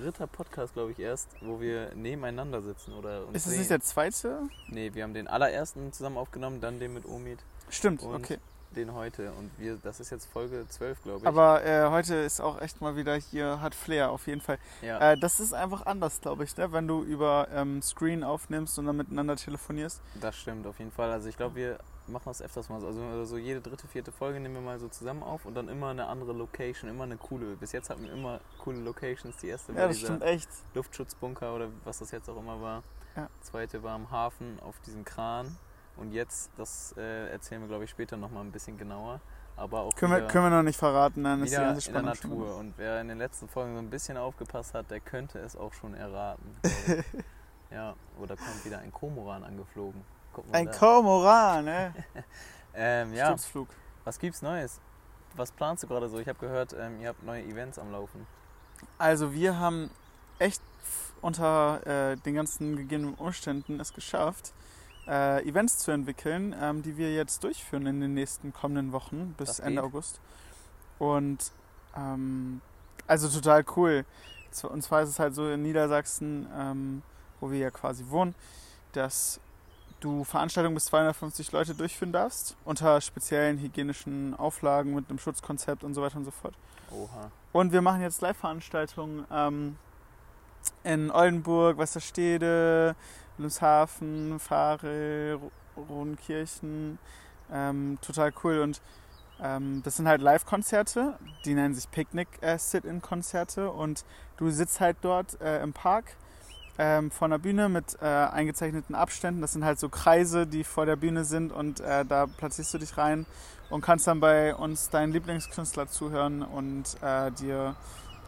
dritter Podcast, glaube ich, erst, wo wir nebeneinander sitzen. Oder uns Ist das sehen. nicht der zweite? Nee, wir haben den allerersten zusammen aufgenommen, dann den mit Omid, Stimmt, Und okay. den heute. Und wir, das ist jetzt Folge 12, glaube ich. Aber äh, heute ist auch echt mal wieder hier, hat Flair auf jeden Fall. ja. Äh, das ist einfach anders, glaube ich, ne? wenn du über ähm, Screen aufnimmst und dann miteinander telefonierst. Das stimmt auf jeden Fall. Also ich glaube, wir machen das öfters mal so. Also so jede dritte, vierte Folge nehmen wir mal so zusammen auf und dann immer eine andere Location, immer eine coole. Bis jetzt hatten wir immer coole Locations. Die erste Ja, war das dieser stimmt echt. Luftschutzbunker oder was das jetzt auch immer war. Ja. Zweite war am Hafen auf diesem Kran. Und jetzt, das äh, erzählen wir glaube ich später nochmal ein bisschen genauer. Aber auch Können wir, können wir noch nicht verraten, dann ist die ganze in der Spannung Natur. drin. Und wer in den letzten Folgen so ein bisschen aufgepasst hat, der könnte es auch schon erraten. ja, oder kommt wieder ein Komoran angeflogen. Mal Ein. Kormoran, ne? Ähm, ja, Sturzflug. was gibt's Neues? Was planst du gerade so? Ich habe gehört, ähm, ihr habt neue Events am Laufen. Also wir haben echt unter äh, den ganzen gegebenen Umständen es geschafft, äh, Events zu entwickeln, ähm, die wir jetzt durchführen in den nächsten kommenden Wochen bis Das Ende geht. August. Und ähm, also total cool. Und zwar ist es halt so in Niedersachsen, ähm, wo wir ja quasi wohnen, dass du Veranstaltungen bis 250 Leute durchführen darfst, unter speziellen hygienischen Auflagen mit einem Schutzkonzept und so weiter und so fort. Oha. Und wir machen jetzt Live-Veranstaltungen ähm, in Oldenburg, Westerstede, Wilhelmshaven, Fahre, Rodenkirchen. Ähm, total cool. Und ähm, das sind halt Live-Konzerte, die nennen sich Picknick-Sit-In-Konzerte. Und du sitzt halt dort äh, im Park ähm, vor einer Bühne mit äh, eingezeichneten Abständen. Das sind halt so Kreise, die vor der Bühne sind und äh, da platzierst du dich rein und kannst dann bei uns deinen Lieblingskünstler zuhören und äh, dir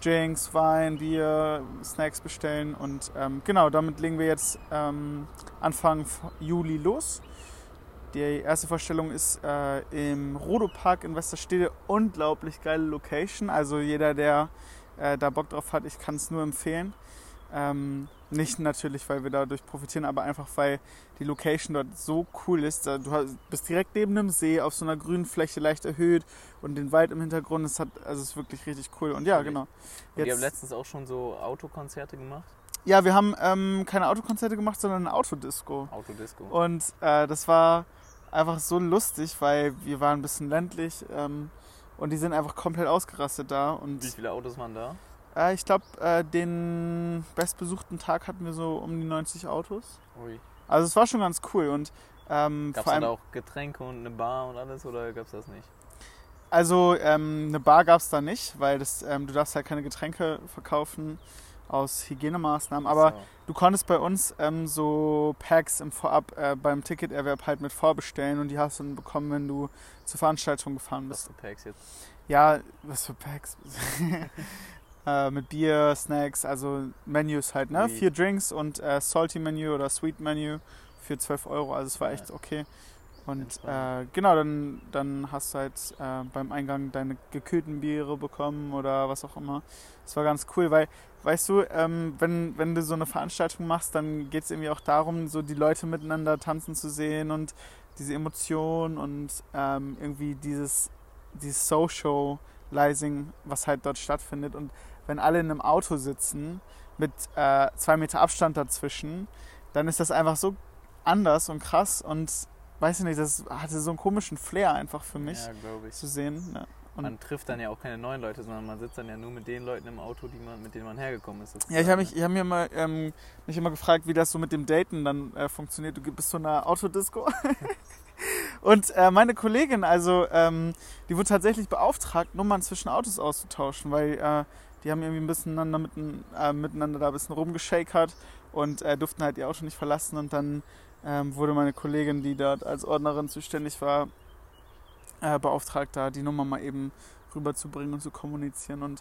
Drinks, Wein, Bier, Snacks bestellen. Und ähm, genau, damit legen wir jetzt ähm, Anfang Juli los. Die erste Vorstellung ist äh, im Rodo-Park in Westerstede. Unglaublich geile Location. Also jeder, der äh, da Bock drauf hat, ich kann es nur empfehlen. Ähm, nicht natürlich, weil wir dadurch profitieren, aber einfach, weil die Location dort so cool ist. Du bist direkt neben einem See auf so einer grünen Fläche leicht erhöht und den Wald im Hintergrund. Es hat, also es ist wirklich richtig cool. Und ja, genau. Und ihr Jetzt- habt letztens auch schon so Autokonzerte gemacht? Ja, wir haben ähm, keine Autokonzerte gemacht, sondern eine Autodisco. Autodisco. Und äh, das war einfach so lustig, weil wir waren ein bisschen ländlich ähm, und die sind einfach komplett ausgerastet da. Und Wie viele Autos waren da? Äh, ich glaube, äh, den bestbesuchten Tag hatten wir so um die 90 Autos. Ui. Also es war schon ganz cool und ähm, Gab es da auch Getränke und eine Bar und alles oder gab es das nicht? also ähm, eine Bar gab es da nicht, weil das, ähm, du darfst halt keine Getränke verkaufen aus Hygienemaßnahmen. Aber So. Du konntest bei uns ähm, so Packs im Vorab äh, beim Ticketerwerb halt mit vorbestellen und die hast du dann bekommen, wenn du zur Veranstaltung gefahren Was bist. für Packs jetzt? Ja, was für Packs? äh, mit Bier, Snacks, also Menus halt, ne? Ui. Vier Drinks und äh, Salty Menü oder Sweet Menü für 12 Euro, also es war echt okay. Und äh, genau, dann, dann hast du halt äh, beim Eingang deine gekühlten Biere bekommen oder was auch immer. Das war ganz cool, weil, weißt du, ähm, wenn, wenn du so eine Veranstaltung machst, dann geht es irgendwie auch darum, so die Leute miteinander tanzen zu sehen und diese Emotion und ähm, irgendwie dieses, dieses Socializing, was halt dort stattfindet. Und wenn alle in einem Auto sitzen mit äh, zwei Meter Abstand dazwischen, dann ist das einfach so anders und krass und weiß ich nicht, das hatte so einen komischen Flair einfach für mich Ja, zu sehen. Ja. Und Man trifft dann ja auch keine neuen Leute, sondern man sitzt dann ja nur mit den Leuten im Auto, die man, mit denen man hergekommen ist. Ja, ich habe mich, ich hab mir mal, ähm, mich immer gefragt, wie das so mit dem Daten dann äh, funktioniert. Du bist so einer Autodisco. Und äh, meine Kollegin, also, ähm, die wurde tatsächlich beauftragt, Nummern zwischen Autos auszutauschen, weil äh, die haben irgendwie ein bisschen miteinander, äh, miteinander da ein bisschen rumgeschakert und äh, durften halt ihr Auto nicht verlassen. Und dann ähm, wurde meine Kollegin, die dort als Ordnerin zuständig war, äh, beauftragt, da die Nummer mal eben rüberzubringen und zu kommunizieren. Und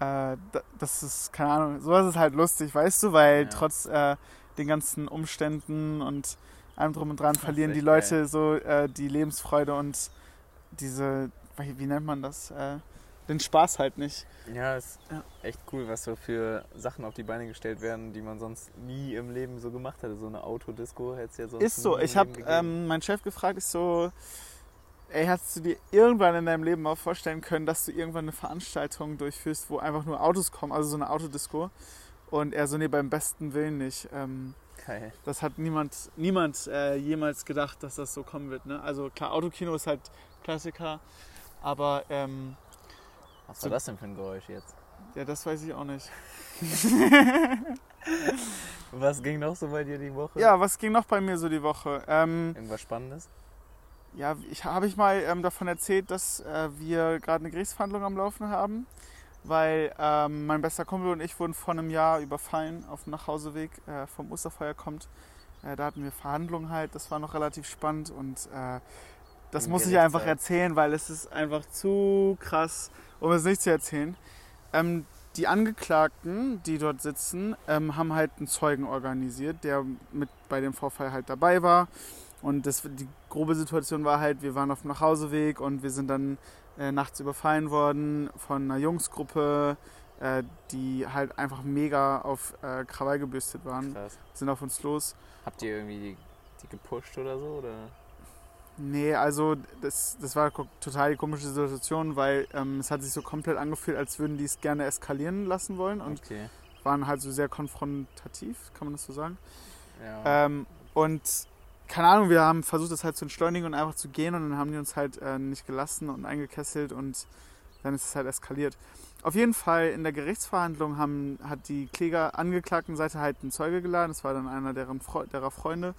äh, da- das ist, keine Ahnung, sowas ist halt lustig, weißt du, weil Ja. trotz äh, den ganzen Umständen und allem drum und dran verlieren die Leute so äh, die Lebensfreude und diese, wie nennt man das, den Spaß halt nicht. Ja, ist Ja. echt cool, was so für Sachen auf die Beine gestellt werden, die man sonst nie im Leben so gemacht hätte. So eine Autodisco hätte es ja sonst Ist so, ich habe ähm, meinen Chef gefragt, ich so, ey, hast du dir irgendwann in deinem Leben mal vorstellen können, dass du irgendwann eine Veranstaltung durchführst, wo einfach nur Autos kommen, also so eine Autodisco? Und er so, nee, beim besten Willen nicht. Ähm, Geil. das hat niemand, niemand äh, jemals gedacht, dass das so kommen wird. Ne? Also klar, Autokino ist halt Klassiker, aber ähm, Was war das denn für ein Geräusch jetzt? ja, das weiß ich auch nicht. Was ging noch so bei dir die Woche? Ja, was ging noch bei mir so die Woche? Ähm, Irgendwas Spannendes? ja, ich habe ich mal ähm, davon erzählt, dass äh, wir gerade eine Gerichtsverhandlung am Laufen haben, weil ähm, mein bester Kumpel und ich wurden vor einem Jahr überfallen auf dem Nachhauseweg äh, vom Osterfeuer kommt. Äh, da hatten wir Verhandlungen halt, das war noch relativ spannend und äh, das muss ich einfach erzählen, weil es ist einfach zu krass, um es nicht zu erzählen. Ähm, die Angeklagten, die dort sitzen, ähm, haben halt einen Zeugen organisiert, der mit bei dem Vorfall halt dabei war. Und das, die grobe Situation war halt, wir waren auf dem Nachhauseweg und wir sind dann äh, nachts überfallen worden von einer Jungsgruppe, äh, die halt einfach mega auf äh, Krawall gebürstet waren, Krass. sind auf uns los. Habt ihr irgendwie die, die gepusht oder so? Oder? Nee, also das, das war total die komische Situation, weil ähm, es hat sich so komplett angefühlt, als würden die es gerne eskalieren lassen wollen und Okay. waren halt so sehr konfrontativ, kann man das so sagen. Ja. Ähm, und keine Ahnung, wir haben versucht, das halt zu entschleunigen und einfach zu gehen und dann haben die uns halt äh, nicht gelassen und eingekesselt und dann ist es halt eskaliert. Auf jeden Fall in der Gerichtsverhandlung haben, hat die Kläger angeklagten Seite halt einen Zeuge geladen, das war dann einer deren Freu derer Freunde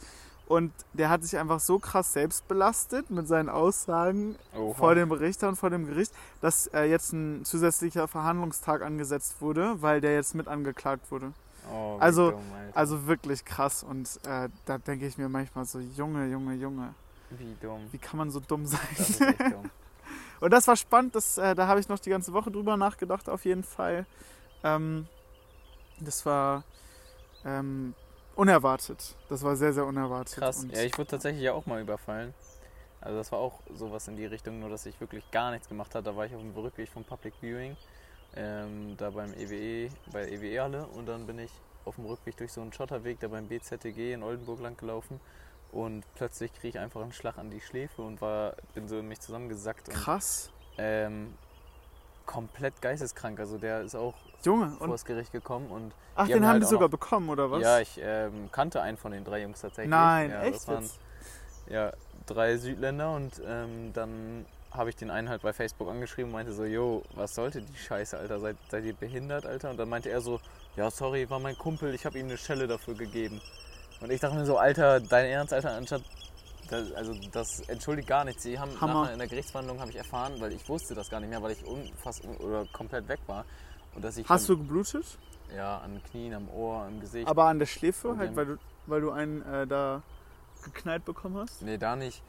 und der hat sich einfach so krass selbst belastet mit seinen Aussagen Oha. vor dem Richter und vor dem Gericht, dass äh, jetzt ein zusätzlicher Verhandlungstag angesetzt wurde, weil der jetzt mit angeklagt wurde. Oh, also- dumm. Also wirklich krass und äh, da denke ich mir manchmal so, Junge, Junge, Junge, Wie dumm. wie kann man so dumm sein? Das ist echt dumm. Und das war spannend, das, äh, da habe ich noch die ganze Woche drüber nachgedacht auf jeden Fall. Ähm, das war ähm, unerwartet, das war sehr, sehr unerwartet. Krass. Und Ja, ich wurde tatsächlich ja auch mal überfallen. Also das war auch sowas in die Richtung, nur dass ich wirklich gar nichts gemacht habe. Da war ich auf dem Rückweg vom Public Viewing, ähm, da beim EWE, bei der EWE-Halle und dann bin ich auf dem Rückweg durch so einen Schotterweg da beim BZTG in Oldenburg lang gelaufen und plötzlich kriege ich einfach einen Schlag an die Schläfe und war, bin so in mich zusammengesackt und Krass. ähm, komplett geisteskrank. Also der ist auch Junge, vor das Gericht gekommen und ach, den haben halt die sogar noch- bekommen, oder was? ja, ich ähm, kannte einen von den drei Jungs tatsächlich. Nein, ja, echt Das waren, jetzt? ja, drei Südländer und ähm, dann habe ich den einen halt bei Facebook angeschrieben und meinte so, yo, was sollte die Scheiße, Alter, seid, seid ihr behindert, Alter? Und dann meinte er so, ja, sorry, war mein Kumpel, ich habe ihm eine Schelle dafür gegeben. Und ich dachte mir so, Alter, dein Ernst, Alter, anstatt, das, also das entschuldigt gar nichts. Sie haben Hammer. nachher in der Gerichtsverhandlung, habe ich erfahren, weil ich wusste das gar nicht mehr, weil ich unfass oder komplett weg war. Und dass ich Hast dann, du geblutet? Ja, an den Knien, am Ohr, im Gesicht. Aber an der Schläfe, halt, weil du, weil du einen äh, da geknallt bekommen hast? Nee, da nicht.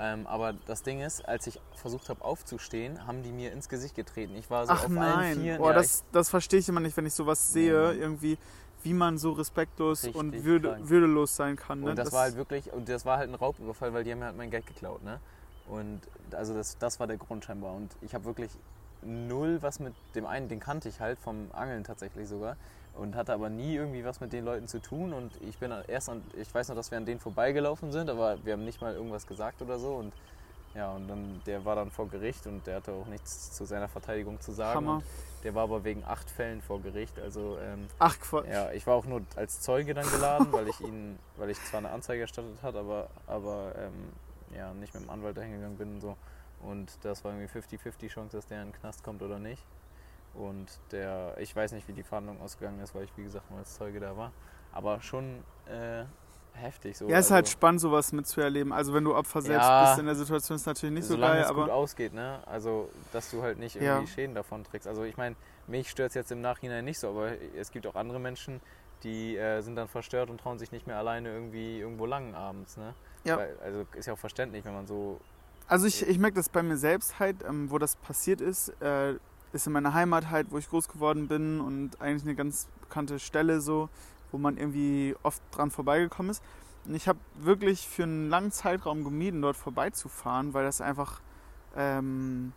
Ähm, aber das Ding ist, als ich versucht habe aufzustehen, haben die mir ins Gesicht getreten. Ich war so Ach auf allen nein, Vieren. oh, ja, das, das verstehe ich immer nicht, wenn ich sowas sehe, Nee. irgendwie, wie man so respektlos Richtig und würde, krank. würdelos sein kann. Ne? und das, war halt wirklich, und das war halt ein Raubüberfall, weil die haben mir halt mein Geld geklaut, ne? Und also das, das war der Grund scheinbar. Und ich habe wirklich null was mit dem einen, den kannte ich halt vom Angeln tatsächlich sogar. Und hatte aber nie irgendwie was mit den Leuten zu tun. Und ich bin erst an, ich weiß noch, dass wir an denen vorbeigelaufen sind, aber wir haben nicht mal irgendwas gesagt oder so. Und ja, und dann, der war dann vor Gericht und der hatte auch nichts zu seiner Verteidigung zu sagen. Hammer. Und der war aber wegen acht Fällen vor Gericht. Also ähm, Ach Quatsch. ja, ich war auch nur als Zeuge dann geladen, weil ich ihn, weil ich zwar eine Anzeige erstattet hat, aber, aber ähm, ja, nicht mit dem Anwalt dahin gegangen bin und so. Und das war irgendwie 50-50 Chance, dass der in den Knast kommt oder nicht. Und der, ich weiß nicht, wie die Verhandlung ausgegangen ist, weil ich wie gesagt nur als Zeuge da war. Aber schon äh, heftig so. Ja, ist halt also, spannend, sowas mitzuerleben. Also wenn du Opfer selbst Ja. bist in der Situation, ist natürlich nicht so geil, es gut aber ausgeht, ne? Also, dass du halt nicht irgendwie Ja. Schäden davon trägst. Also, ich meine, mich stört es jetzt im Nachhinein nicht so, aber es gibt auch andere Menschen, die äh, sind dann verstört und trauen sich nicht mehr alleine irgendwie irgendwo lang abends, ne? Ja. Weil, also, ist ja auch verständlich, wenn man so. Also ich, ich merke das bei mir selbst halt, ähm, wo das passiert ist, äh, ist in meiner Heimat halt, wo ich groß geworden bin und eigentlich eine ganz bekannte Stelle so, wo man irgendwie oft dran vorbeigekommen ist. Und ich habe wirklich für einen langen Zeitraum gemieden, dort vorbeizufahren, weil das einfach, ähm,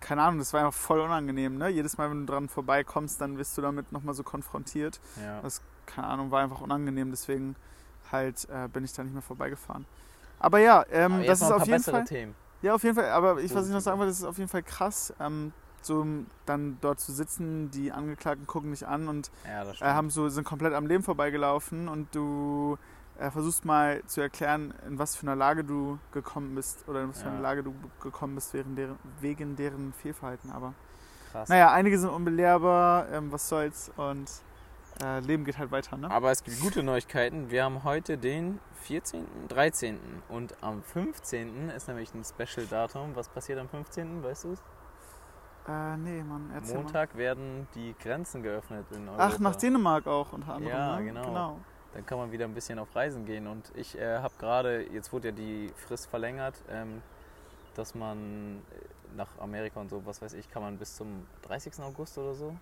keine Ahnung, das war einfach voll unangenehm. Ne? Jedes Mal, wenn du dran vorbeikommst, dann wirst du damit nochmal so konfrontiert. Ja. Das, keine Ahnung, war einfach unangenehm, deswegen halt äh, bin ich da nicht mehr vorbeigefahren. Aber ja, ähm, Aber das ist auf jeden Fall. Themen. Ja, auf jeden Fall. Aber ich, was ich noch sagen wollte, das ist auf jeden Fall krass, ähm, so dann dort zu sitzen. Die Angeklagten gucken dich an und Ja, äh, haben so, sind komplett am Leben vorbeigelaufen und du äh, versuchst mal zu erklären, in was für einer Lage du gekommen bist oder in was für einer Ja. Lage du gekommen bist wegen deren, wegen deren Fehlverhalten. Aber Krass. naja, einige sind unbelehrbar, ähm, was soll's und äh, Leben geht halt weiter, ne? Aber es gibt gute Neuigkeiten. Wir haben heute den 14., 13. und am 15. ist nämlich ein Special-Datum. Was passiert am 15., weißt du es? Äh, nee, Mann, erzähl mal. Montag werden die Grenzen geöffnet in Europa. Ach, nach Dänemark auch unter anderem, Ja, ne? genau. Dann kann man wieder ein bisschen auf Reisen gehen. Und ich äh, habe gerade, jetzt wurde ja die Frist verlängert, ähm, dass man äh, nach Amerika und so, was weiß ich, kann man bis zum 30. August oder so.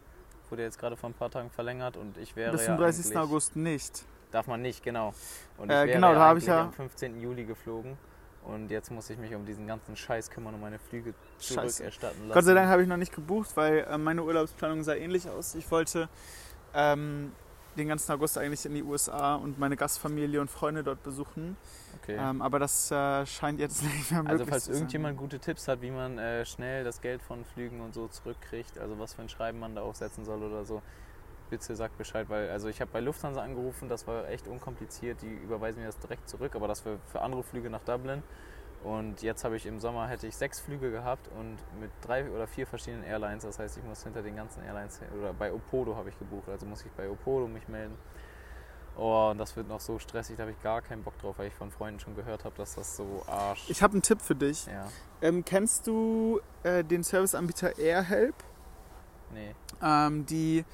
Wurde jetzt gerade vor ein paar Tagen verlängert und ich wäre Bis ja zum 30. eigentlich- August nicht. Darf man nicht, genau. Und Äh, ich wäre genau, ja da ich ja- am 15. Juli geflogen. Und jetzt muss ich mich um diesen ganzen Scheiß kümmern und meine Flüge zurückerstatten lassen. Gott sei Dank habe ich noch nicht gebucht, weil äh, meine Urlaubsplanung sah ähnlich aus. Ich wollte ähm, den ganzen August eigentlich in die USA und meine Gastfamilie und Freunde dort besuchen. Okay. Ähm, aber das äh, scheint jetzt nicht mehr möglich also falls zu sein. irgendjemand gute Tipps hat, wie man äh, schnell das Geld von Flügen und so zurückkriegt, also was für ein Schreiben man da aufsetzen soll oder so, bitte sagt Bescheid, weil also ich habe bei Lufthansa angerufen, das war echt unkompliziert, die überweisen mir das direkt zurück, aber das für, für andere Flüge nach Dublin. Und jetzt habe ich im Sommer hätte ich sechs Flüge gehabt und mit drei oder vier verschiedenen Airlines. Das heißt, ich muss hinter den ganzen Airlines oder bei Opodo habe ich gebucht. Also muss ich bei Opodo mich melden. Oh, und das wird noch so stressig, da habe ich gar keinen Bock drauf, weil ich von Freunden schon gehört habe, dass das so Arsch. Ich habe einen Tipp für dich. ja, Ähm, kennst du äh, den Serviceanbieter AirHelp? nee. Ähm, die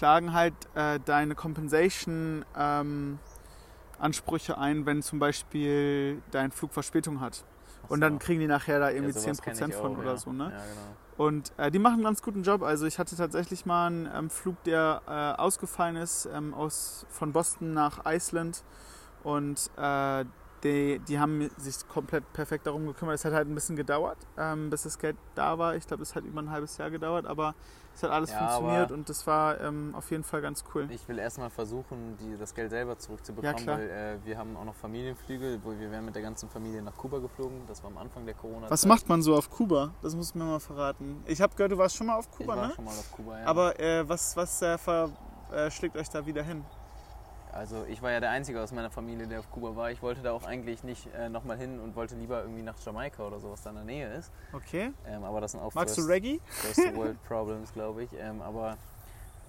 klagen halt äh, deine Compensation ähm, Ansprüche ein, wenn zum Beispiel dein Flug Verspätung hat. Ach Und so. dann kriegen die nachher da irgendwie Ja, sowas kenn 10% ich von auch, oder ja. so, ne? Ja, genau. Und äh, die machen einen ganz guten Job. Also ich hatte tatsächlich mal einen ähm, Flug, der äh, ausgefallen ist ähm, aus, von Boston nach Island. Und äh, die, die haben sich komplett perfekt darum gekümmert. Es hat halt ein bisschen gedauert, ähm, bis das Geld da war. Ich glaube, es hat über ein halbes Jahr gedauert, aber es hat alles Ja, funktioniert und das war ähm, auf jeden Fall ganz cool. Ich will erstmal versuchen, die, das Geld selber zurückzubekommen, Ja, weil äh, wir haben auch noch Familienflüge, wo wir wären mit der ganzen Familie nach Kuba geflogen. Das war am Anfang der corona Was macht man so auf Kuba? Das musst du mir mal verraten. Ich habe gehört, du warst schon mal auf Ich Kuba, war ne? schon mal auf Kuba, ja. Aber äh, was, was äh, ver, äh, schlägt euch da wieder hin? Also ich war ja der Einzige aus meiner Familie, der auf Kuba war. Ich wollte da auch eigentlich nicht äh, nochmal hin und wollte lieber irgendwie nach Jamaika oder so, was da in der Nähe ist. Okay. Ähm, aber das sind auch Magst du First, Reggae? First World Problems, glaube ich. Ähm, aber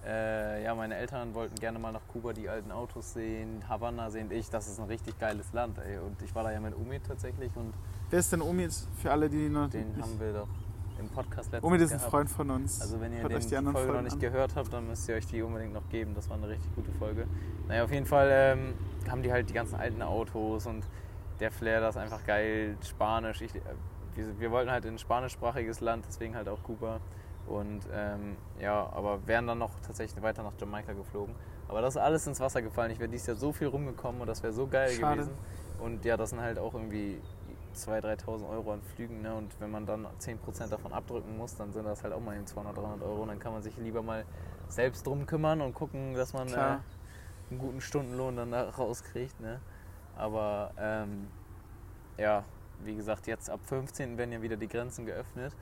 äh, ja, meine Eltern wollten gerne mal nach Kuba die alten Autos sehen, Havanna sehen. Ich, das ist ein richtig geiles Land. Ey. Und ich war da ja mit Umid tatsächlich und Wer ist denn Omid für alle, die noch den nicht... haben wir doch im Podcast letztens Omid ist ein gehabt. Freund von uns. Also wenn ihr Hört den, euch die die, Folge noch Folgen nicht an. gehört habt, dann müsst ihr euch die unbedingt noch geben. Das war eine richtig gute Folge. Naja, auf jeden Fall ähm, haben die halt die ganzen alten Autos und der Flair, das ist einfach geil, Spanisch. Ich, äh, wir, wir wollten halt in ein spanischsprachiges Land, deswegen halt auch Kuba. Und ähm, ja, aber wären dann noch tatsächlich weiter nach Jamaika geflogen. Aber das ist alles ins Wasser gefallen. Ich wäre dieses Jahr so viel rumgekommen und das wäre so geil Schade. gewesen. Und ja, das sind halt auch irgendwie 2.000, 3.000 Euro an Flügen. Ne? Und wenn man dann 10% davon abdrücken muss, dann sind das halt auch mal eben 200, 300 Euro. Und dann kann man sich lieber mal selbst drum kümmern und gucken, dass man äh, einen guten Stundenlohn dann da rauskriegt. Ne? Aber ähm, ja, wie gesagt, jetzt ab 15. werden ja wieder die Grenzen geöffnet.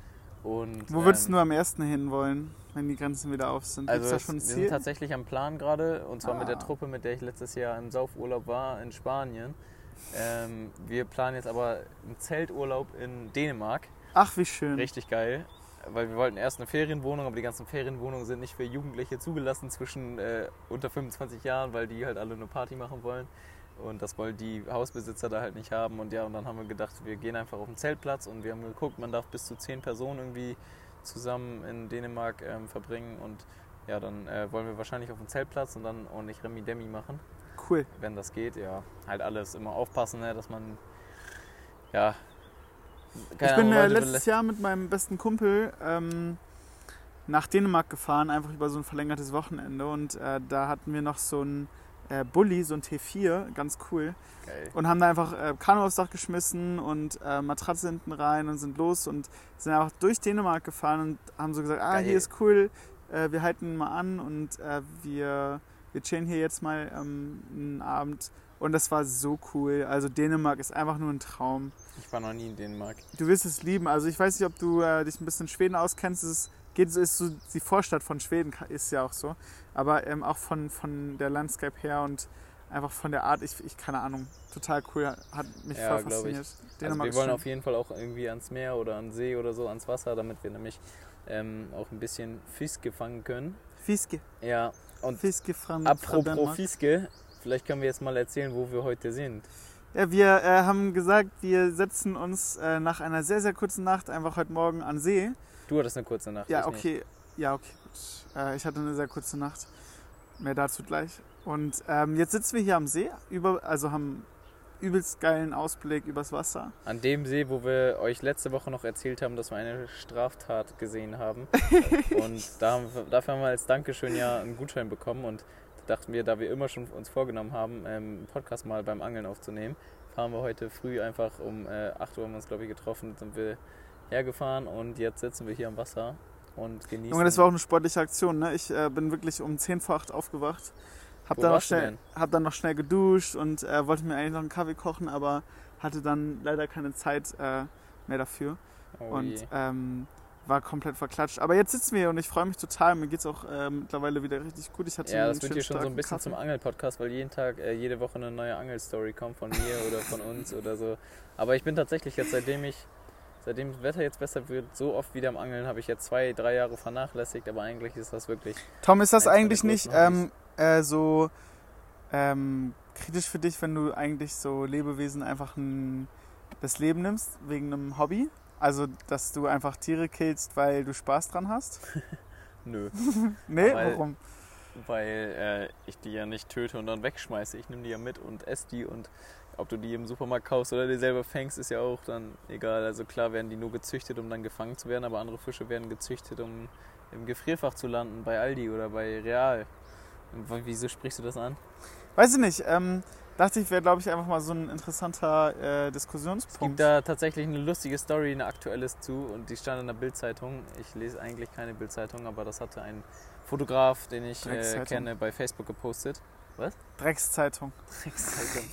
Und, Wo würdest ähm, du am ersten hin wollen, wenn die Grenzen wieder auf sind? Also es da schon ein es- wir sind Ziel? tatsächlich am Plan gerade und zwar mit der Ah. Truppe, mit der ich letztes Jahr im Saufurlaub war in Spanien. Ähm, wir planen jetzt aber einen Zelturlaub in Dänemark. Ach, wie schön. Richtig geil. Weil wir wollten erst eine Ferienwohnung, aber die ganzen Ferienwohnungen sind nicht für Jugendliche zugelassen zwischen äh, unter 25 Jahren, weil die halt alle eine Party machen wollen. Und das wollen die Hausbesitzer da halt nicht haben. Und ja, und dann haben wir gedacht, wir gehen einfach auf den Zeltplatz und wir haben geguckt, man darf bis zu 10 Personen irgendwie zusammen in Dänemark ähm, verbringen. Und ja, dann äh, wollen wir wahrscheinlich auf den Zeltplatz und dann ordentlich Remi-Demi machen, Cool. wenn das geht. Ja, halt alles immer aufpassen, ne, dass man ja. ich bin äh, letztes Jahr mit meinem besten Kumpel ähm, nach Dänemark gefahren, einfach über so ein verlängertes Wochenende. Und äh, da hatten wir noch so ein äh, Bulli, so ein T4, ganz cool. Geil. Und haben da einfach äh, Kanu aufs Dach geschmissen und äh, Matratze hinten rein und sind los und sind einfach durch Dänemark gefahren und haben so gesagt, ah, Geil. hier ist cool, äh, wir halten mal an und äh, wir, wir chillen hier jetzt mal ähm, einen Abend Und das war so cool. Also Dänemark ist einfach nur ein Traum. Ich war noch nie in Dänemark. Du wirst es lieben. Also ich weiß nicht, ob du äh, dich ein bisschen in Schweden auskennst. Es ist, geht, ist so, die Vorstadt von Schweden ist ja auch so. Aber ähm, auch von, von der Landscape her und einfach von der Art, ich, ich keine Ahnung, total cool, hat mich Ja, voll fasziniert. Also wir wollen schön. auf jeden Fall auch irgendwie ans Meer oder an See oder so, ans Wasser, damit wir nämlich ähm, auch ein bisschen Fiske fangen können. Fiske. Ja, und Fiske von apropos Dänemark. Fiske, vielleicht können wir jetzt mal erzählen, wo wir heute sind. Ja, wir äh, haben gesagt, wir setzen uns äh, nach einer sehr, sehr kurzen Nacht einfach heute Morgen an See. Du hattest eine kurze Nacht. Ja, ich nicht. okay. Ja, okay. Äh, ich hatte eine sehr kurze Nacht. Mehr dazu gleich. Und ähm, jetzt sitzen wir hier am See, über, also haben übelst geilen Ausblick übers Wasser. An dem See, wo wir euch letzte Woche noch erzählt haben, dass wir eine Straftat gesehen haben. und da haben wir, dafür haben wir als Dankeschön ja einen Gutschein bekommen und da dachten wir, da wir immer schon uns vorgenommen haben, ähm, einen Podcast mal beim Angeln aufzunehmen, fahren wir heute früh einfach um äh, 8 Uhr haben wir uns glaube ich getroffen, sind wir hergefahren und jetzt sitzen wir hier am Wasser und genießen. Junge, das war auch eine sportliche Aktion. Ne? Ich äh, bin wirklich um 10 vor 8 aufgewacht. Hab Wo dann, noch schnell, hab dann noch schnell geduscht und äh, wollte mir eigentlich noch einen Kaffee kochen, aber hatte dann leider keine Zeit äh, mehr dafür. oh und ähm, war komplett verklatscht. Aber jetzt sitzen wir hier und ich freue mich total. Mir geht es auch äh, mittlerweile wieder richtig gut. Ich hatte Ja, das wird hier schon so ein bisschen Kaffee. zum Angel-Podcast, weil jeden Tag, äh, jede Woche eine neue Angelstory kommt von mir oder von uns oder so. Aber ich bin tatsächlich jetzt, seitdem ich, seitdem das Wetter jetzt besser wird, so oft wieder am Angeln, habe ich jetzt zwei, drei Jahre vernachlässigt, aber eigentlich ist das wirklich. Tom, ist das eigentlich nicht ähm, äh, so ähm, kritisch für dich, wenn du eigentlich so Lebewesen einfach ein, das Leben nimmst, wegen einem Hobby? Also, dass du einfach Tiere killst, weil du Spaß dran hast? Nö. Nee, Weil- warum? Weil äh, ich die ja nicht töte und dann wegschmeiße. Ich nehme die ja mit und esse die und ob du die im Supermarkt kaufst oder dir selber fängst, ist ja auch dann egal. Also klar werden die nur gezüchtet, um dann gefangen zu werden, aber andere Fische werden gezüchtet, um im Gefrierfach zu landen, bei Aldi oder bei Real. Wieso sprichst du das an? Weiß ich nicht. Ähm, dachte ich, wäre, glaube ich, einfach mal so ein interessanter äh, Es gibt Diskussionspunkt. da tatsächlich eine lustige Story, eine aktuelles zu und die stand in der Bildzeitung. Ich lese eigentlich keine Bildzeitung, aber das hatte ein Fotograf, den ich äh, kenne, bei Facebook gepostet. Dreckszeitung. Dreckszeitung.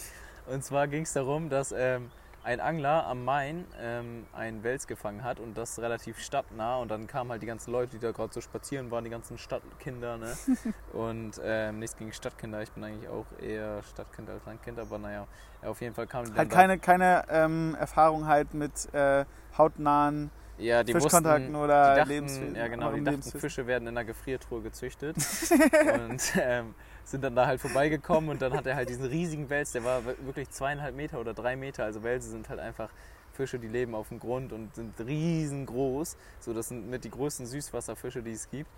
Und zwar ging es darum, dass ähm, ein Angler am Main ähm, einen Wels gefangen hat und das relativ stadtnah. Und dann kamen halt die ganzen Leute, die da gerade so spazieren waren, die ganzen Stadtkinder. Ne? und ähm, nichts gegen Stadtkinder. Ich bin eigentlich auch eher Stadtkind als Landkind, aber naja, auf jeden Fall kamen die dann Halt keine, keine ähm, Erfahrung halt mit äh, hautnahen ja, die Fischkontakten wussten, oder die dachten, Ja, genau, die dachten. Fische werden in der Gefriertruhe gezüchtet. und ähm, sind dann da halt vorbeigekommen und dann hat er halt diesen riesigen Wels, der war wirklich zweieinhalb Meter oder drei Meter. Also Welse sind halt einfach Fische, die leben auf dem Grund und sind riesengroß. So, das sind mit die größten Süßwasserfische, die es gibt.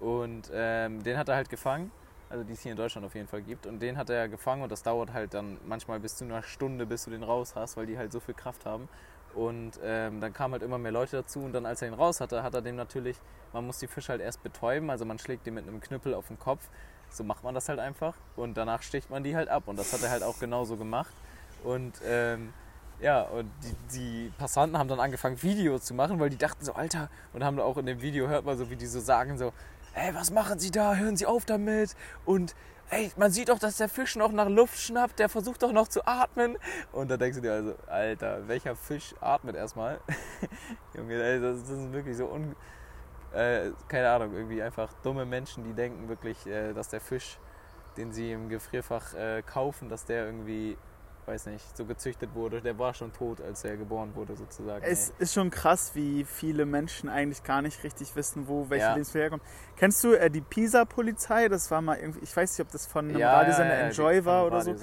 Und ähm, den hat er halt gefangen. Also die es hier in Deutschland auf jeden Fall gibt. Und den hat er gefangen und das dauert halt dann manchmal bis zu einer Stunde, bis du den raus hast, weil die halt so viel Kraft haben. Und ähm, dann kamen halt immer mehr Leute dazu und dann als er ihn raus hatte, hat er dem natürlich, man muss die Fische halt erst betäuben, also man schlägt den mit einem Knüppel auf den Kopf. So macht man das halt einfach und danach sticht man die halt ab und das hat er halt auch genauso gemacht. Und ähm, ja, und die, die Passanten haben dann angefangen, Videos zu machen, weil die dachten so, Alter, und haben auch in dem Video hört man so, wie die so sagen, so, ey, was machen Sie da? Hören Sie auf damit. Und ey, man sieht doch, dass der Fisch noch nach Luft schnappt, der versucht doch noch zu atmen. Und da denkst du dir also, Alter, welcher Fisch atmet erstmal? Junge, das, das ist wirklich so un... Äh, keine Ahnung, irgendwie einfach dumme Menschen, die denken wirklich, äh, dass der Fisch, den sie im Gefrierfach äh, kaufen, dass der irgendwie, weiß nicht, so gezüchtet wurde. Der war schon tot, als er geboren wurde sozusagen. Es ey. ist schon krass, wie viele Menschen eigentlich gar nicht richtig wissen, wo welche Ja. Lebensmittel herkommen. Kennst du äh, die Pisa-Polizei? Das war mal irgendwie, ich weiß nicht, ob das von einem Ja, Radiosender ja, Enjoy war oder so.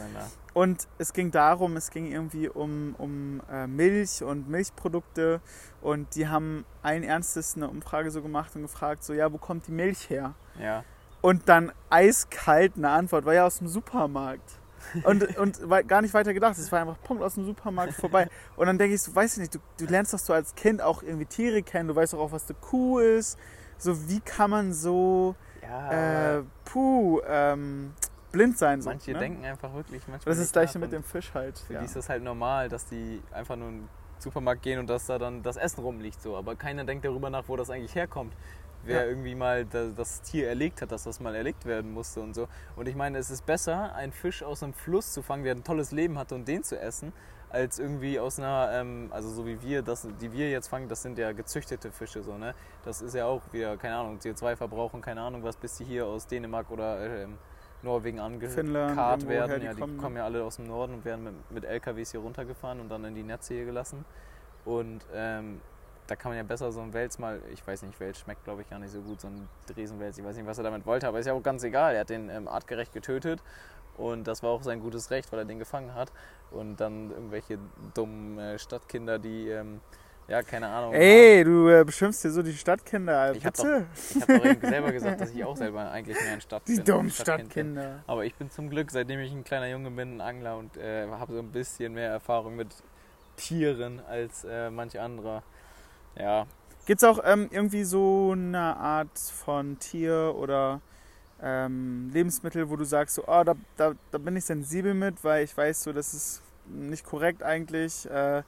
Und es ging darum, es ging irgendwie um, um äh, Milch und Milchprodukte. Und die haben allen Ernstes eine Umfrage so gemacht und gefragt, so, ja, wo kommt die Milch her? Ja. Und dann eiskalt eine Antwort, war ja aus dem Supermarkt. Und, und gar nicht weiter gedacht, es war einfach Punkt aus dem Supermarkt vorbei. Und dann denke ich so, weiß ich nicht, du, du lernst doch so als Kind auch irgendwie Tiere kennen, du weißt doch auch, was eine Kuh ist. So, wie kann man so, Ja, äh, puh, ähm, blind sein? So, manche ne? denken einfach wirklich manchmal. Das ist das gleiche mit dem Fisch halt. Für Ja. die ist das halt normal, dass die einfach nur in den Supermarkt gehen und dass da dann das Essen rumliegt so. Aber keiner denkt darüber nach, wo das eigentlich herkommt. Wer Ja. irgendwie mal da, das Tier erlegt hat, dass das mal erlegt werden musste und so. Und ich meine, es ist besser, einen Fisch aus einem Fluss zu fangen, der ein tolles Leben hatte und den zu essen, als irgendwie aus einer, ähm, also so wie wir, das, die wir jetzt fangen, das sind ja gezüchtete Fische so, ne? Das ist ja auch wieder, keine Ahnung, CO2-Verbrauch und keine Ahnung was, bis die hier aus Dänemark oder ähm, Norwegen angekarrt werden. die Ja, die kommen, kommen, ne? ja alle aus dem Norden und werden mit, mit LKWs hier runtergefahren und dann in die Netze hier gelassen. Und ähm, da kann man ja besser so einen Wels mal, ich weiß nicht, Wels schmeckt glaube ich gar nicht so gut, so ein Riesenwels, ich weiß nicht, was er damit wollte, aber ist ja auch ganz egal. Er hat den ähm, artgerecht getötet und das war auch sein gutes Recht, weil er den gefangen hat. Und dann irgendwelche dummen äh, Stadtkinder, die, ähm, ja, keine Ahnung. Ey, du äh, beschimpfst hier so die Stadtkinder. Ich hab Bitte. Ich habe doch eben selber gesagt, dass ich auch selber eigentlich mehr ein Stadt Die bin, dummen Stadtkind bin. Stadtkinder. Aber ich bin zum Glück, seitdem ich ein kleiner Junge bin, ein Angler und äh, habe so ein bisschen mehr Erfahrung mit Tieren als äh, manch anderer. Ja, Gibt es auch ähm, irgendwie so eine Art von Tier oder ähm, Lebensmittel, wo du sagst, so, oh, da, da, da bin ich sensibel mit, weil ich weiß, so, das ist nicht korrekt eigentlich, äh,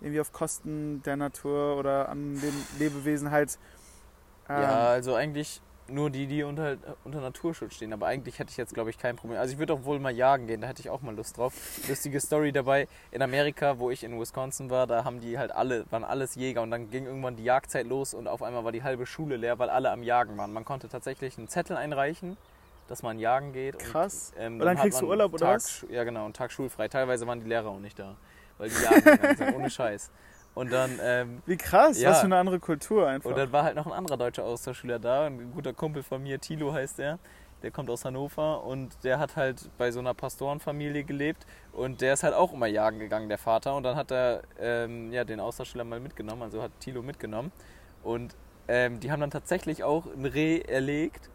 irgendwie auf Kosten der Natur oder an Leb Lebewesen halt. ähm, ja, also eigentlich nur die, die unter, unter Naturschutz stehen. Aber eigentlich hätte ich jetzt, glaube ich, kein Problem. Also ich würde auch wohl mal jagen gehen, da hätte ich auch mal Lust drauf. Lustige Story dabei, in Amerika, wo ich in Wisconsin war, da haben die halt alle, waren alles Jäger und dann ging irgendwann die Jagdzeit los und auf einmal war die halbe Schule leer, weil alle am Jagen waren. Man konnte tatsächlich einen Zettel einreichen, dass man jagen geht. Krass. Und, ähm, Und dann hat kriegst du Urlaub, oder Tag, was? Ja genau, einen Tag schulfrei. Teilweise waren die Lehrer auch nicht da, weil die jagen sind, ohne Scheiß. Und dann ähm, Wie krass, Ja. was für eine andere Kultur einfach. und dann war halt noch ein anderer deutscher Austauschschüler da, ein guter Kumpel von mir, Thilo heißt der. Der kommt aus Hannover und der hat halt bei so einer Pastorenfamilie gelebt und der ist halt auch immer jagen gegangen, der Vater. Und dann hat er ähm, ja, den Austauschschüler mal mitgenommen, also hat Thilo mitgenommen. Und ähm, die haben dann tatsächlich auch ein Reh erlegt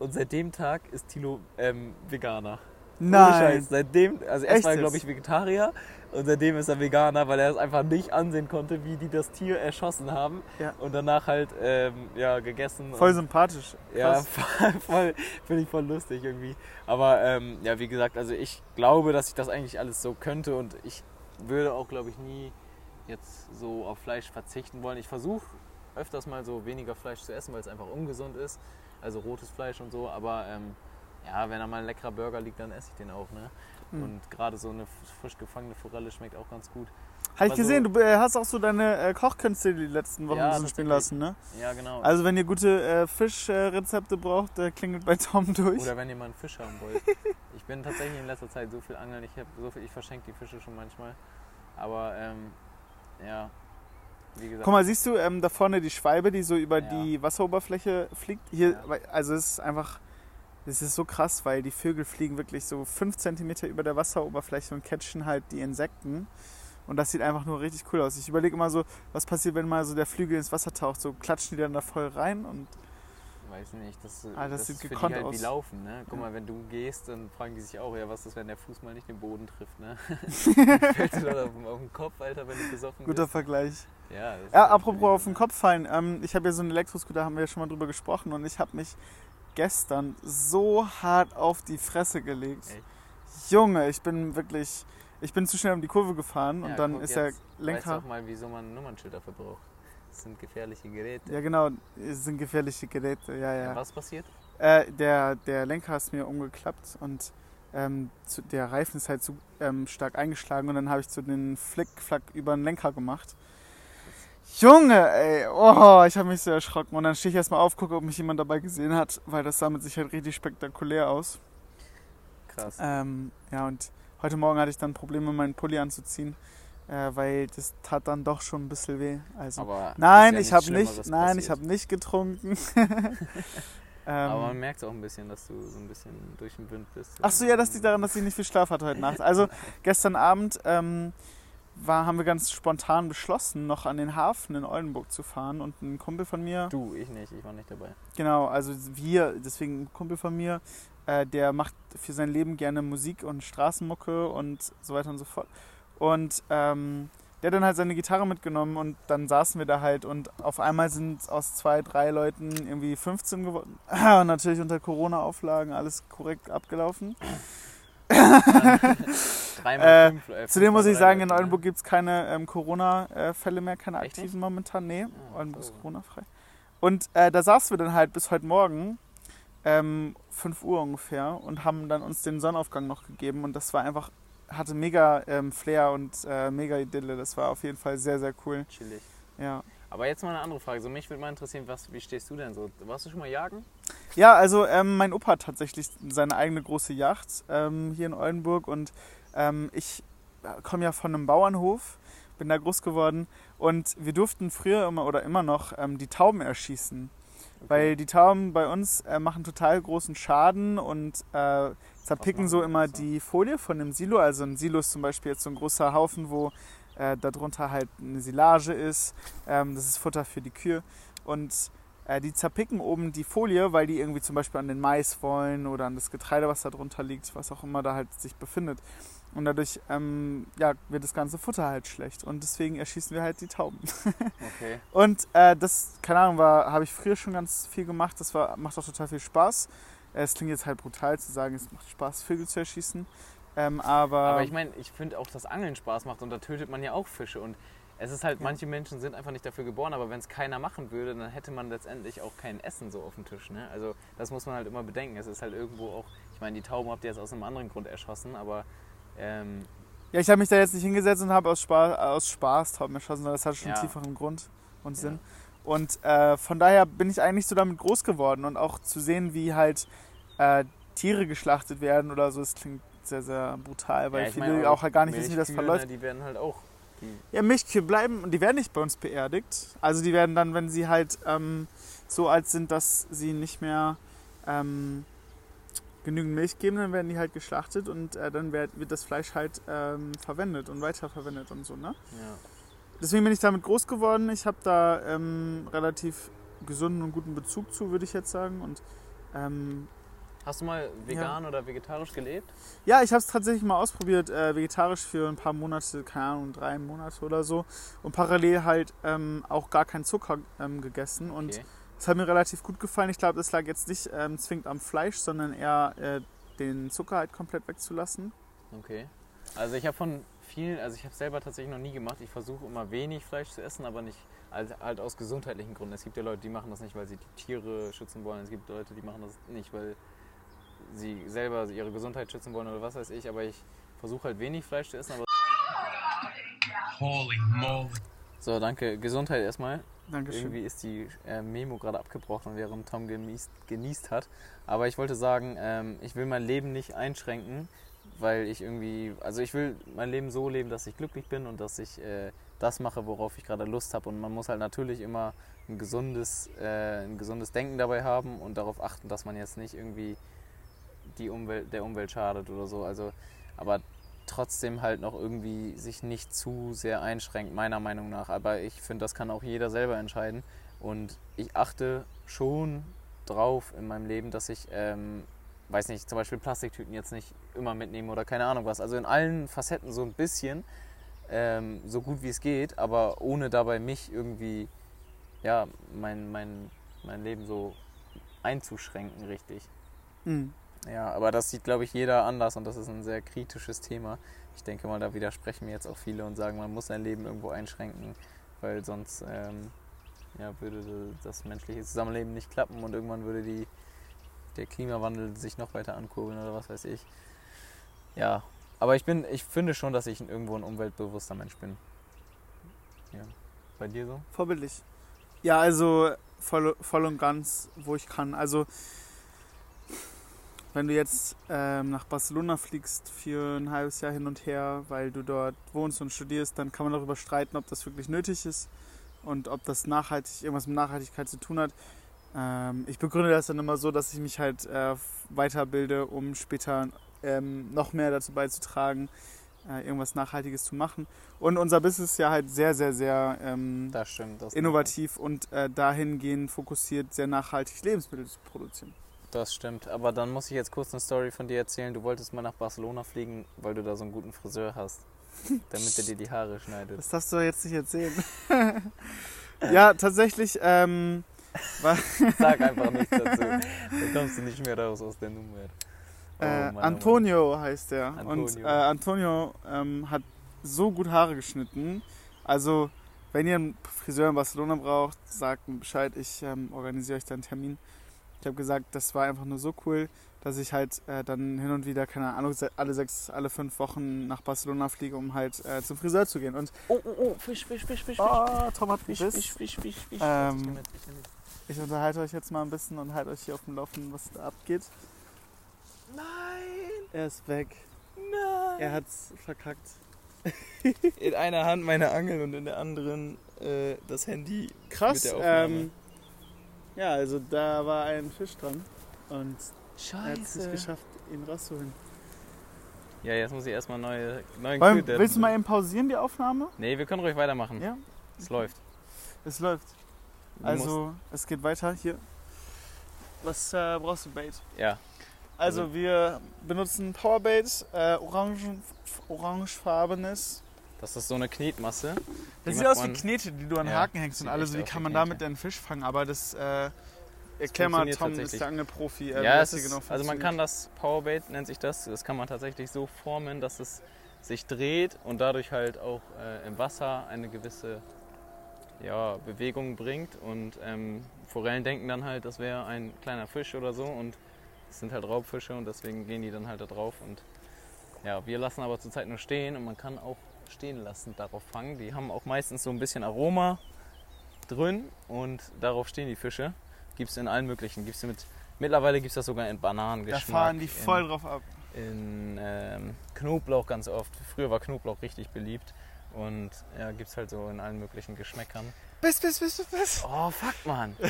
und seit dem Tag ist Thilo ähm, Veganer. Nein. Seitdem, also erst war er, glaube ich, Vegetarier und seitdem ist er Veganer, weil er es einfach nicht ansehen konnte, wie die das Tier erschossen haben Ja. und danach halt ähm, ja, gegessen. Voll und, sympathisch. Ja, Krass. voll finde ich voll lustig irgendwie. Aber ähm, ja, wie gesagt, also ich glaube, dass ich das eigentlich alles so könnte und ich würde auch, glaube ich, nie jetzt so auf Fleisch verzichten wollen. Ich versuche öfters mal so weniger Fleisch zu essen, weil es einfach ungesund ist. Also rotes Fleisch und so, aber ähm, ja, wenn da mal ein leckerer Burger liegt, dann esse ich den auch, ne? Hm. Und gerade so eine frisch gefangene Forelle schmeckt auch ganz gut. Habe ich Aber so- gesehen, du äh, hast auch so deine äh, Kochkünste die letzten Wochen Ja, ein bisschen spielen lassen, ne? Ja, genau. Also wenn ihr gute äh, Fischrezepte braucht, äh, klingelt bei Tom durch. Oder wenn ihr mal einen Fisch haben wollt. Ich bin tatsächlich in letzter Zeit so viel angeln, ich habe so viel, ich verschenke die Fische schon manchmal. Aber ähm, ja, wie gesagt. Guck mal, siehst du ähm, da vorne die Schwalbe, die so über Ja. die Wasseroberfläche fliegt? Hier, Ja. also es ist einfach, es ist so krass, weil die Vögel fliegen wirklich so 5 cm über der Wasseroberfläche und catchen halt die Insekten. Und das sieht einfach nur richtig cool aus. Ich überlege immer so, was passiert, wenn mal so der Flügel ins Wasser taucht. So klatschen die dann da voll rein und weiß nicht, das, Ah, das das, sieht ist für halt aus. wie Laufen. Ne? Guck Ja. mal, wenn du gehst, dann fragen die sich auch, ja, was ist, wenn der Fuß mal nicht den Boden trifft. Ne? Fällt dir dann auf, den- auf den Kopf, Alter, wenn du besoffen guter bist. Vergleich. Ja, das Ja, apropos auf den? Kopf fallen. Ähm, ich habe ja so einen Elektroscooter, haben wir ja schon mal drüber gesprochen. Und ich habe mich gestern so hart auf die Fresse gelegt. Echt? Junge, ich bin wirklich. Ich bin zu schnell um die Kurve gefahren und Ja, dann guck, ist der jetzt Weißt du Lenker. auch mal, wieso man ein Nummernschild dafür braucht. Das sind gefährliche Geräte. Ja, genau, es sind gefährliche Geräte. Ja, ja. Was passiert? Äh, der, der Lenker ist mir umgeklappt und ähm, zu, der Reifen ist halt zu ähm, stark eingeschlagen und dann habe ich so den Flickflack über den Lenker gemacht. Junge, ey, oh, ich habe mich so erschrocken. Und dann stehe ich erstmal auf, gucke, ob mich jemand dabei gesehen hat, weil das sah mit Sicherheit richtig spektakulär aus. Krass. Ähm, ja, und heute Morgen hatte ich dann Probleme, meinen Pulli anzuziehen, äh, weil das tat dann doch schon ein bisschen weh. Also, Aber nein, ja ich habe nicht, nein, ich passiert. habe nicht getrunken. ähm, Aber man merkt auch ein bisschen, dass du so ein bisschen durch den Wind bist. Ach so, ja, das liegt daran, dass ich nicht viel Schlaf hatte heute Nacht. Also gestern Abend ähm, war, haben wir ganz spontan beschlossen, noch an den Hafen in Oldenburg zu fahren und ein Kumpel von mir, Du, ich nicht, ich war nicht dabei. genau, also wir, deswegen ein Kumpel von mir, äh, der macht für sein Leben gerne Musik und Straßenmucke und so weiter und so fort. Und ähm, der hat dann halt seine Gitarre mitgenommen und dann saßen wir da halt und auf einmal sind aus zwei, drei Leuten irgendwie 15 geworden. Natürlich unter Corona-Auflagen alles korrekt abgelaufen. Äh, Zudem muss ich sagen, in? Oldenburg gibt es keine ähm, Corona-Fälle mehr, keine Echt aktiven momentan. Nee, Ah, Oldenburg ist. Corona-frei. Und äh, da saßen wir dann halt bis heute Morgen, ähm, 5 Uhr ungefähr, und haben dann uns den Sonnenaufgang noch gegeben. Und das war einfach, hatte mega ähm, Flair und äh, mega Idylle. Das war auf jeden Fall sehr, sehr cool. Chillig. Ja. Aber jetzt mal eine andere Frage. So, mich würde mal interessieren, was, wie stehst du denn so? Warst du schon mal jagen? Ja, also ähm, mein Opa hat tatsächlich seine eigene große Yacht ähm, hier in Oldenburg und ähm, ich komme ja von einem Bauernhof, bin da groß geworden und wir durften früher immer oder immer noch ähm, die Tauben erschießen. Weil die Tauben bei uns äh, machen total großen Schaden und äh, zerpicken so immer die Folie von dem Silo. Also ein Silo ist zum Beispiel jetzt so ein großer Haufen, wo äh, darunter halt eine Silage ist. Ähm, das ist Futter für die Kühe. Und äh, die zerpicken oben die Folie, weil die irgendwie zum Beispiel an den Mais wollen oder an das Getreide, was da drunter liegt, was auch immer da halt sich befindet. Und dadurch ähm, ja, wird das ganze Futter halt schlecht. Und deswegen erschießen wir halt die Tauben. Okay. Und äh, das, keine Ahnung, war, habe ich früher schon ganz viel gemacht. Das war, macht auch total viel Spaß. Äh, Es klingt jetzt halt brutal zu sagen, es macht Spaß, Vögel zu erschießen. Ähm, aber, Aber ich meine, ich finde auch, dass Angeln Spaß macht und da tötet man ja auch Fische. Und es ist halt, Ja. manche Menschen sind einfach nicht dafür geboren, aber wenn es keiner machen würde, dann hätte man letztendlich auch kein Essen so auf dem Tisch. Ne? Also das muss man halt immer bedenken. Es ist halt irgendwo auch, ich meine, die Tauben habt ihr jetzt aus einem anderen Grund erschossen, aber ähm, ja, ich habe mich da jetzt nicht hingesetzt und habe aus Spaß, aus Spaß Tauben erschossen, sondern das hat schon Ja. einen tieferen Grund und Ja. Sinn. Und äh, von daher bin ich eigentlich so damit groß geworden und auch zu sehen, wie halt äh, Tiere geschlachtet werden oder so, das klingt sehr, sehr brutal, weil ja, ich viele meine, auch halt gar nicht wissen, wie das Milchkühe, verläuft. Ne, die werden halt auch. Ja, Milchkühe bleiben und die werden nicht bei uns beerdigt. Also die werden dann, wenn sie halt ähm, so alt sind, dass sie nicht mehr ähm, genügend Milch geben, dann werden die halt geschlachtet und äh, dann wird, wird das Fleisch halt ähm, verwendet und weiterverwendet und so, ne? ja. Deswegen bin ich damit groß geworden. Ich habe da ähm, relativ gesunden und guten Bezug zu, würde ich jetzt sagen. Und ähm, Hast du mal vegan oder vegetarisch gelebt? ja, ich habe es tatsächlich mal ausprobiert, äh, vegetarisch für ein paar Monate, keine Ahnung, drei Monate oder so. Und parallel halt ähm, auch gar keinen Zucker ähm, gegessen. Und Okay. es hat mir relativ gut gefallen. Ich glaube, das lag jetzt nicht ähm, zwingend am Fleisch, sondern eher äh, den Zucker halt komplett wegzulassen. Okay. Also ich habe von vielen, also ich habe selber tatsächlich noch nie gemacht. Ich versuche immer wenig Fleisch zu essen, aber nicht halt, halt aus gesundheitlichen Gründen. Es gibt ja Leute, die machen das nicht, weil sie die Tiere schützen wollen. Es gibt Leute, die machen das nicht, weil sie selber ihre Gesundheit schützen wollen oder was weiß ich. Aber ich versuche halt wenig Fleisch zu essen. Aber Holy moly. so, danke. Gesundheit erstmal. Dankeschön. Irgendwie ist die äh, Memo gerade abgebrochen, während Tom genießt, genießt hat. Aber ich wollte sagen, ähm, ich will mein Leben nicht einschränken, weil ich irgendwie, also ich will mein Leben so leben, dass ich glücklich bin und dass ich äh, das mache, worauf ich gerade Lust habe. Und man muss halt natürlich immer ein gesundes, äh, ein gesundes Denken dabei haben und darauf achten, dass man jetzt nicht irgendwie die Umwelt, der Umwelt schadet oder so. Also, aber trotzdem halt noch irgendwie sich nicht zu sehr einschränkt, meiner Meinung nach. Aber ich finde, das kann auch jeder selber entscheiden. Und ich achte schon drauf in meinem Leben, dass ich, ähm, weiß nicht, zum Beispiel Plastiktüten jetzt nicht immer mitnehme oder keine Ahnung was. Also in allen Facetten so ein bisschen, ähm, so gut wie es geht, aber ohne dabei mich irgendwie, ja, mein, mein, mein Leben so einzuschränken, richtig. Hm. Ja, aber das sieht, glaube ich, jeder anders und das ist ein sehr kritisches Thema. Ich denke mal, da widersprechen mir jetzt auch viele und sagen, man muss sein Leben irgendwo einschränken, weil sonst ähm, ja, würde das menschliche Zusammenleben nicht klappen und irgendwann würde die, der Klimawandel sich noch weiter ankurbeln oder was weiß ich. Ja, aber ich bin, ich finde schon, dass ich irgendwo ein umweltbewusster Mensch bin. Ja. Bei dir so? Vorbildlich. Ja, also voll, voll und ganz, wo ich kann. Also, wenn du jetzt ähm, nach Barcelona fliegst für ein halbes Jahr hin und her, weil du dort wohnst und studierst, dann kann man darüber streiten, ob das wirklich nötig ist und ob das nachhaltig irgendwas mit Nachhaltigkeit zu tun hat. Ähm, ich begründe das dann immer so, dass ich mich halt äh, weiterbilde, um später ähm, noch mehr dazu beizutragen, äh, irgendwas Nachhaltiges zu machen. Und unser Business ist ja halt sehr, sehr, sehr ähm, Das stimmt. Das innovativ und äh, dahingehend fokussiert, sehr nachhaltig Lebensmittel zu produzieren. Das stimmt, aber dann muss ich jetzt kurz eine Story von dir erzählen. Du wolltest mal nach Barcelona fliegen, weil du da so einen guten Friseur hast, damit er dir die Haare schneidet. Das darfst du jetzt nicht erzählen. ja, tatsächlich. Ähm, Sag einfach nichts dazu. Dann kommst du nicht mehr raus aus der Nummer. Oh, äh, Mann, oh Mann. Antonio heißt er. Und Antonio. äh, Antonio ähm, hat so gut Haare geschnitten. Also wenn ihr einen Friseur in Barcelona braucht, sagt mir Bescheid, ich ähm, organisiere euch dann einen Termin. Ich habe gesagt, das war einfach nur so cool, dass ich halt äh, dann hin und wieder, keine Ahnung, alle sechs, alle fünf Wochen nach Barcelona fliege, um halt äh, zum Friseur zu gehen. Und Oh, oh, oh, Fisch, Fisch, Fisch, Fisch, oh, Tom hat Fisch. Fisch, Fisch, Fisch, Fisch. Ähm, Ich mit, ich mit. Ich unterhalte euch jetzt mal ein bisschen und halte euch hier auf dem Laufenden, was da abgeht. Nein, Er ist weg. nein. Er hat's verkackt. In einer Hand meine Angel und in der anderen äh, das Handy. Krass. Mit der Aufnahme. Ähm, ja, also da war ein Fisch dran und er hat es nicht Scheiße. geschafft, ihn rauszuholen. Ja, jetzt muss ich erstmal neue, neuen Wollen, Content- willst du mal eben pausieren, die Aufnahme? Nee, wir können ruhig weitermachen. Ja, Es läuft. es läuft. Du Also, es geht weiter hier. Was äh, brauchst du, Bait? ja, Also, Also- wir benutzen Powerbait, äh, orangen, orangefarbenes. Das ist so eine Knetmasse. Das sieht aus wie Knete, die du an Ja, Haken hängst und alles. Wie kann man Knete. damit denn Fisch fangen? Aber das, äh, erklär mal, Tom ist der Angelprofi. äh, Ja, es ist, genau also man kann das Powerbait, nennt sich das, das kann man tatsächlich so formen, dass es sich dreht und dadurch halt auch äh, im Wasser eine gewisse ja, Bewegung bringt. Und ähm, Forellen denken dann halt, das wäre ein kleiner Fisch oder so und es sind halt Raubfische und deswegen gehen die dann halt da drauf. Und ja, wir lassen aber zurzeit nur stehen und man kann auch stehen lassen darauf fangen. Die haben auch meistens so ein bisschen Aroma drin und darauf stehen die Fische. Gibt es in allen möglichen. Gibt's mit, mittlerweile gibt es das sogar in Da Bananengeschmack. fahren die voll in, drauf ab. in ähm, Knoblauch ganz oft. Früher war Knoblauch richtig beliebt. Und ja, gibt es halt so in allen möglichen Geschmäckern. Biss, biss, biss, biss, biss. Oh, fuck, Mann.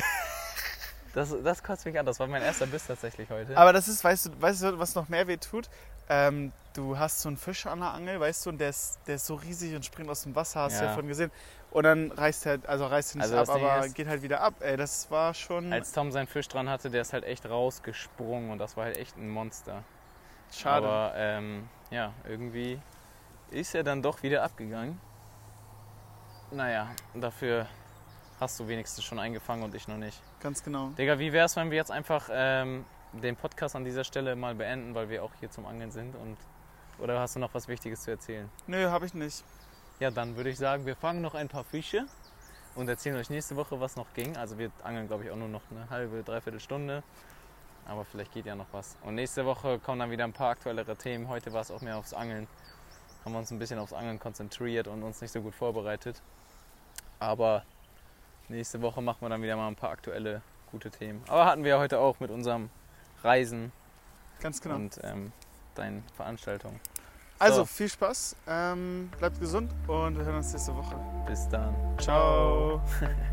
Das, das kotzt mich an. Das war mein erster Biss tatsächlich heute. Aber das ist, weißt du, weißt du, was noch mehr weh tut? Ähm, du hast so einen Fisch an der Angel, weißt du, und der ist, der ist so riesig und springt aus dem Wasser, hast du ja vorhin gesehen. Und dann reißt er, also reißt er nicht Also ab, Ding aber ist- geht halt wieder ab. Ey, das war schon Als Tom seinen Fisch dran hatte, der ist halt echt rausgesprungen und das war halt echt ein Monster. schade. Aber ähm, ja, irgendwie ist er dann doch wieder abgegangen. Naja, dafür hast du wenigstens schon eingefangen und ich noch nicht. Ganz genau. Digga, wie wär's, wenn wir jetzt einfach ähm, den Podcast an dieser Stelle mal beenden, weil wir auch hier zum Angeln sind und oder hast du noch was Wichtiges zu erzählen? Nö, habe ich nicht. Ja, dann würde ich sagen, wir fangen noch ein paar Fische und erzählen euch nächste Woche, was noch ging. Also wir angeln, glaube ich, auch nur noch eine halbe, dreiviertel Stunde. Aber vielleicht geht ja noch was. Und nächste Woche kommen dann wieder ein paar aktuellere Themen. Heute war es auch mehr aufs Angeln. Haben wir uns ein bisschen aufs Angeln konzentriert und uns nicht so gut vorbereitet. Aber nächste Woche machen wir dann wieder mal ein paar aktuelle, gute Themen. Aber hatten wir ja heute auch mit unserem Reisen Ganz genau. und ähm, deinen Veranstaltungen. also, so. viel Spaß, ähm, bleibt gesund und wir hören uns nächste Woche. Bis dann. Ciao.